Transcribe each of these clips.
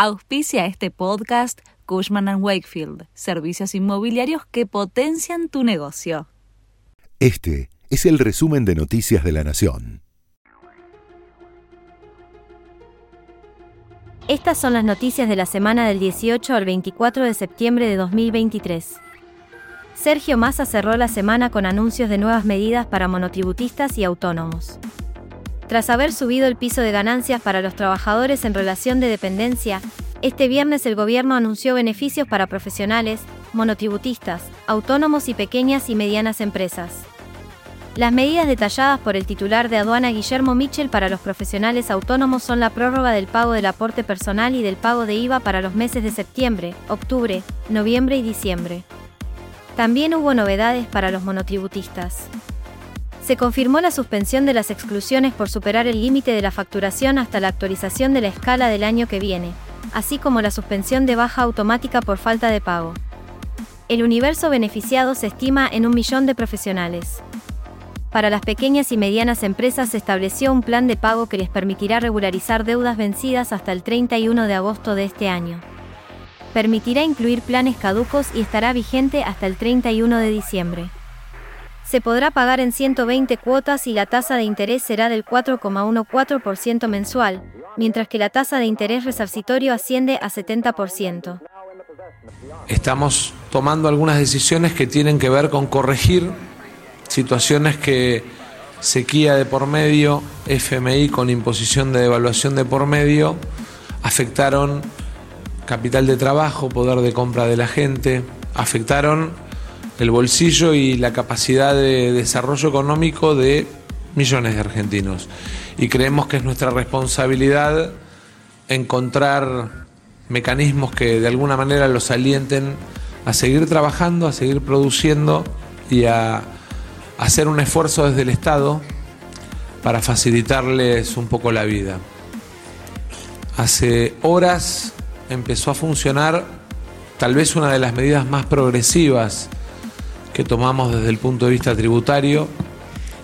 Auspicia este podcast Cushman ⁇ Wakefield, servicios inmobiliarios que potencian tu negocio. Este es el resumen de Noticias de la Nación. Estas son las noticias de la semana del 18 al 24 de septiembre de 2023. Sergio Massa cerró la semana con anuncios de nuevas medidas para monotributistas y autónomos. Tras haber subido el piso de ganancias para los trabajadores en relación de dependencia, este viernes el gobierno anunció beneficios para profesionales, monotributistas, autónomos y pequeñas y medianas empresas. Las medidas detalladas por el titular de aduana Guillermo Mitchell para los profesionales autónomos son la prórroga del pago del aporte personal y del pago de IVA para los meses de septiembre, octubre, noviembre y diciembre. También hubo novedades para los monotributistas. Se confirmó la suspensión de las exclusiones por superar el límite de la facturación hasta la actualización de la escala del año que viene, así como la suspensión de baja automática por falta de pago. El universo beneficiado se estima en un millón de profesionales. Para las pequeñas y medianas empresas se estableció un plan de pago que les permitirá regularizar deudas vencidas hasta el 31 de agosto de este año permitirá incluir planes caducos y estará vigente hasta el 31 de diciembre. Se podrá pagar en 120 cuotas y la tasa de interés será del 4,14% mensual, mientras que la tasa de interés resarcitorio asciende a 70%. Estamos tomando algunas decisiones que tienen que ver con corregir situaciones que sequía de por medio, FMI con imposición de devaluación de por medio, afectaron capital de trabajo, poder de compra de la gente, afectaron el bolsillo y la capacidad de desarrollo económico de millones de argentinos. Y creemos que es nuestra responsabilidad encontrar mecanismos que de alguna manera los alienten a seguir trabajando, a seguir produciendo y a hacer un esfuerzo desde el Estado para facilitarles un poco la vida. Hace horas empezó a funcionar tal vez una de las medidas más progresivas que tomamos desde el punto de vista tributario,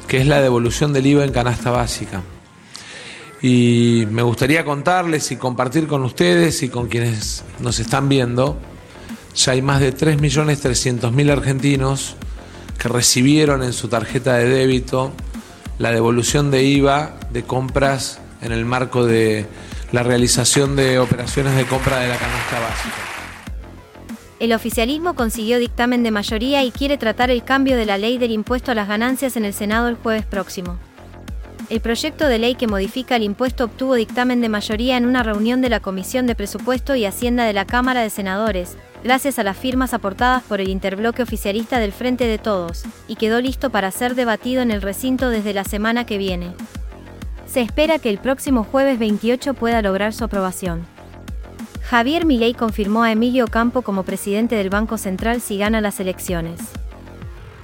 que es la devolución del IVA en canasta básica. Y me gustaría contarles y compartir con ustedes y con quienes nos están viendo, ya hay más de 3.300.000 argentinos que recibieron en su tarjeta de débito la devolución de IVA de compras en el marco de la realización de operaciones de compra de la canasta básica. El oficialismo consiguió dictamen de mayoría y quiere tratar el cambio de la ley del impuesto a las ganancias en el Senado el jueves próximo. El proyecto de ley que modifica el impuesto obtuvo dictamen de mayoría en una reunión de la Comisión de Presupuesto y Hacienda de la Cámara de Senadores, gracias a las firmas aportadas por el interbloque oficialista del Frente de Todos, y quedó listo para ser debatido en el recinto desde la semana que viene. Se espera que el próximo jueves 28 pueda lograr su aprobación. Javier Milei confirmó a Emilio Campo como presidente del Banco Central si gana las elecciones.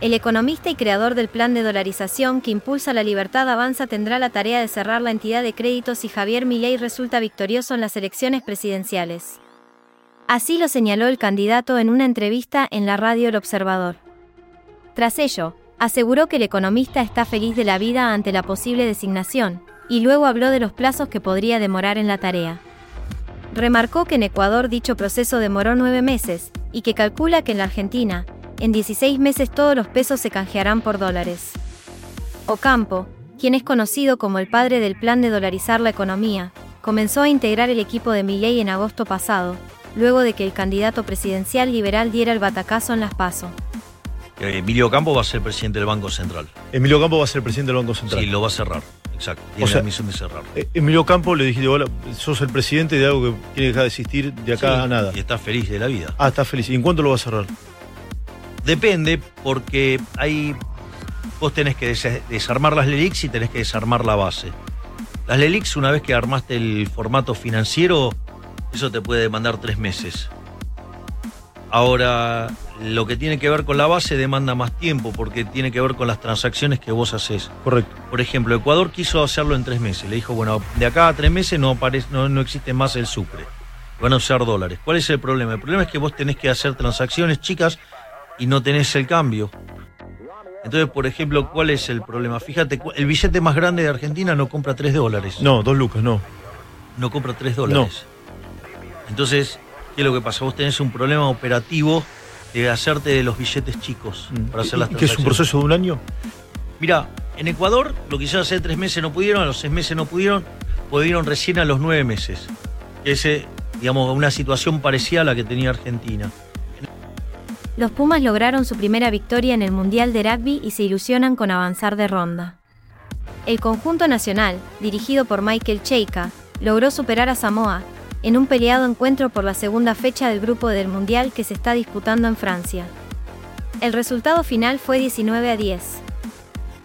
El economista y creador del plan de dolarización que impulsa la libertad avanza tendrá la tarea de cerrar la entidad de créditos si Javier Milei resulta victorioso en las elecciones presidenciales. Así lo señaló el candidato en una entrevista en la radio El Observador. Tras ello, aseguró que el economista está feliz de la vida ante la posible designación, y luego habló de los plazos que podría demorar en la tarea. Remarcó que en Ecuador dicho proceso demoró nueve meses, y que calcula que en la Argentina, en 16 meses todos los pesos se canjearán por dólares. Ocampo, quien es conocido como el padre del plan de dolarizar la economía, comenzó a integrar el equipo de Milley en agosto pasado, luego de que el candidato presidencial liberal diera el batacazo en las PASO. Emilio Campo va a ser presidente del Banco Central. Emilio Campo va a ser presidente del Banco Central. Sí, lo va a cerrar. Exacto, tiene la misión de cerrar. Eh, Emilio Campo le dije, hola, sos el presidente de algo que tiene que dejar de existir de acá a nada. Y está feliz de la vida. Ah, está feliz. ¿Y en cuánto lo va a cerrar? Depende, porque hay. Vos tenés que desarmar las LELIX y tenés que desarmar la base. Las LELIX, una vez que armaste el formato financiero, eso te puede demandar tres meses. Ahora, lo que tiene que ver con la base demanda más tiempo porque tiene que ver con las transacciones que vos haces. Correcto. Por ejemplo, Ecuador quiso hacerlo en tres meses. Le dijo, bueno, de acá a tres meses no, aparece, no, no existe más el sucre. Van a usar dólares. ¿Cuál es el problema? El problema es que vos tenés que hacer transacciones chicas y no tenés el cambio. Entonces, por ejemplo, ¿cuál es el problema? Fíjate, el billete más grande de Argentina no compra tres dólares. No, dos lucas, no. No compra tres dólares. Entonces, ¿qué es lo que pasa? Vos tenés un problema operativo de hacerte de los billetes chicos para hacer las ¿Y ¿Qué es un transacciones. proceso de un año? Mira, en Ecuador lo que hicieron hace tres meses no pudieron, a los seis meses no pudieron, pudieron recién a los nueve meses. Ese, digamos, una situación parecida a la que tenía Argentina. Los Pumas lograron su primera victoria en el Mundial de Rugby y se ilusionan con avanzar de ronda. El conjunto nacional, dirigido por Michael Cheika, logró superar a Samoa en un peleado encuentro por la segunda fecha del grupo del Mundial que se está disputando en Francia. El resultado final fue 19 a 10.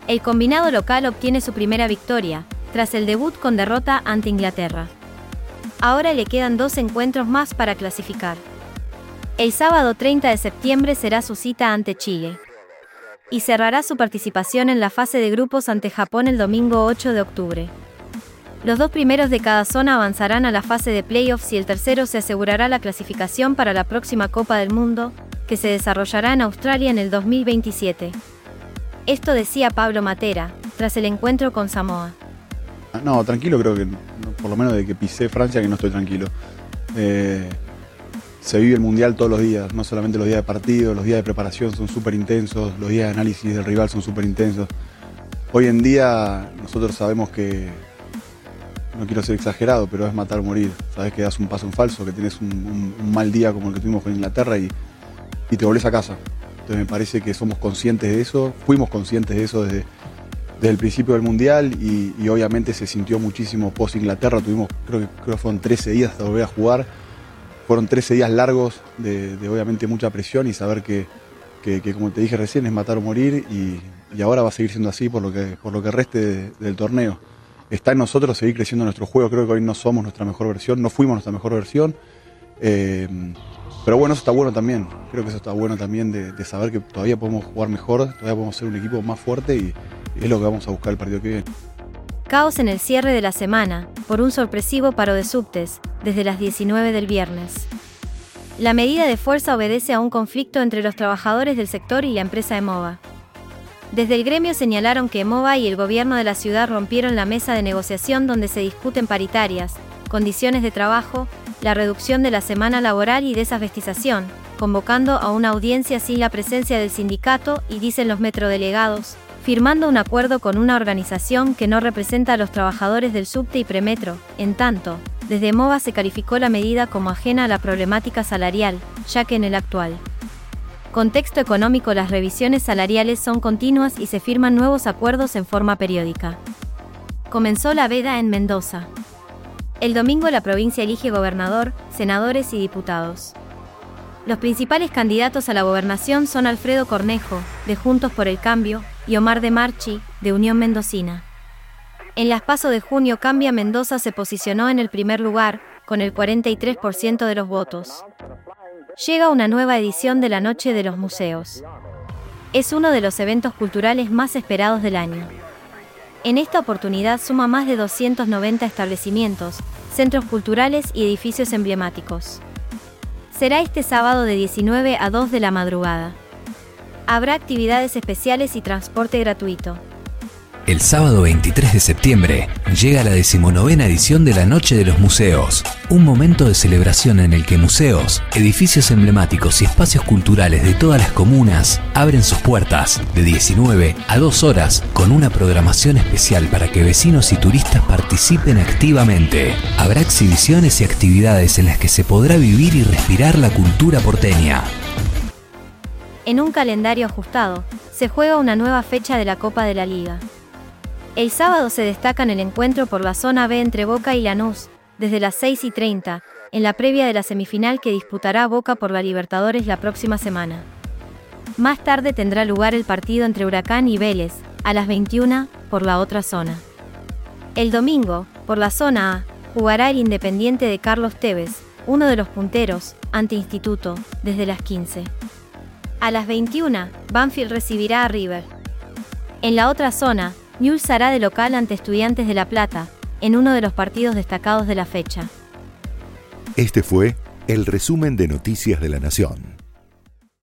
El combinado local obtiene su primera victoria, tras el debut con derrota ante Inglaterra. Ahora le quedan dos encuentros más para clasificar. El sábado 30 de septiembre será su cita ante Chile. Y cerrará su participación en la fase de grupos ante Japón el domingo 8 de octubre. Los dos primeros de cada zona avanzarán a la fase de playoffs y el tercero se asegurará la clasificación para la próxima Copa del Mundo, que se desarrollará en Australia en el 2027. Esto decía Pablo Matera, tras el encuentro con Samoa. No, tranquilo creo que, por lo menos de que pisé Francia, que no estoy tranquilo. Eh, se vive el Mundial todos los días, no solamente los días de partido, los días de preparación son súper intensos, los días de análisis del rival son súper intensos. Hoy en día nosotros sabemos que, no quiero ser exagerado, pero es matar o morir. Sabes que das un paso en falso, que tienes un, mal día como el que tuvimos con Inglaterra y, te volvés a casa. Entonces me parece que somos conscientes de eso, fuimos conscientes de eso desde, el principio del Mundial y, obviamente se sintió muchísimo post Inglaterra. Tuvimos, creo que, fueron 13 días hasta volver a jugar. Fueron 13 días largos de, obviamente mucha presión y saber que, como te dije recién, es matar o morir y, ahora va a seguir siendo así por lo que, por lo que reste de- del torneo. Está en nosotros seguir creciendo nuestro juego. Creo que hoy no somos nuestra mejor versión, no fuimos nuestra mejor versión. Eh, pero bueno, eso está bueno también. Creo que eso está bueno también de, saber que todavía podemos jugar mejor, todavía podemos ser un equipo más fuerte y, y es lo que vamos a buscar el partido que viene. Caos en el cierre de la semana, por un sorpresivo paro de subtes, desde las 19 del viernes. La medida de fuerza obedece a un conflicto entre los trabajadores del sector y la empresa Emova. Desde el gremio señalaron que Emova y el gobierno de la ciudad rompieron la mesa de negociación donde se discuten paritarias, condiciones de trabajo, la reducción de la semana laboral y desavestización, convocando a una audiencia sin la presencia del sindicato y dicen los metrodelegados, firmando un acuerdo con una organización que no representa a los trabajadores del subte y premetro. En tanto, desde MOVA se calificó la medida como ajena a la problemática salarial, ya que en el actual contexto económico las revisiones salariales son continuas y se firman nuevos acuerdos en forma periódica. Comenzó la veda en Mendoza. El domingo la provincia elige gobernador, senadores y diputados. Los principales candidatos a la gobernación son Alfredo Cornejo, de Juntos por el Cambio, y Omar de Marchi, de Unión Mendocina. En las PASO de junio Cambia Mendoza se posicionó en el primer lugar, con el 43% de los votos. Llega una nueva edición de la Noche de los Museos. Es uno de los eventos culturales más esperados del año. En esta oportunidad suma más de 290 establecimientos, centros culturales y edificios emblemáticos. Será este sábado de 19 a 2 de la madrugada. Habrá actividades especiales y transporte gratuito. El sábado 23 de septiembre llega la decimonovena edición de la Noche de los Museos, un momento de celebración en el que museos, edificios emblemáticos y espacios culturales de todas las comunas abren sus puertas de 19 a 2 horas con una programación especial para que vecinos y turistas participen activamente. Habrá exhibiciones y actividades en las que se podrá vivir y respirar la cultura porteña. En un calendario ajustado, se juega una nueva fecha de la Copa de la Liga. El sábado se destaca en el encuentro por la zona B entre Boca y Lanús, desde las 6 y 30, en la previa de la semifinal que disputará Boca por la Libertadores la próxima semana. Más tarde tendrá lugar el partido entre Huracán y Vélez, a las 21, por la otra zona. El domingo, por la zona A, jugará el Independiente de Carlos Tevez, uno de los punteros, ante Instituto, desde las 15. A las 21, Banfield recibirá a River. En la otra zona, Newell's hará de local ante Estudiantes de La Plata, en uno de los partidos destacados de la fecha. Este fue el resumen de Noticias de la Nación.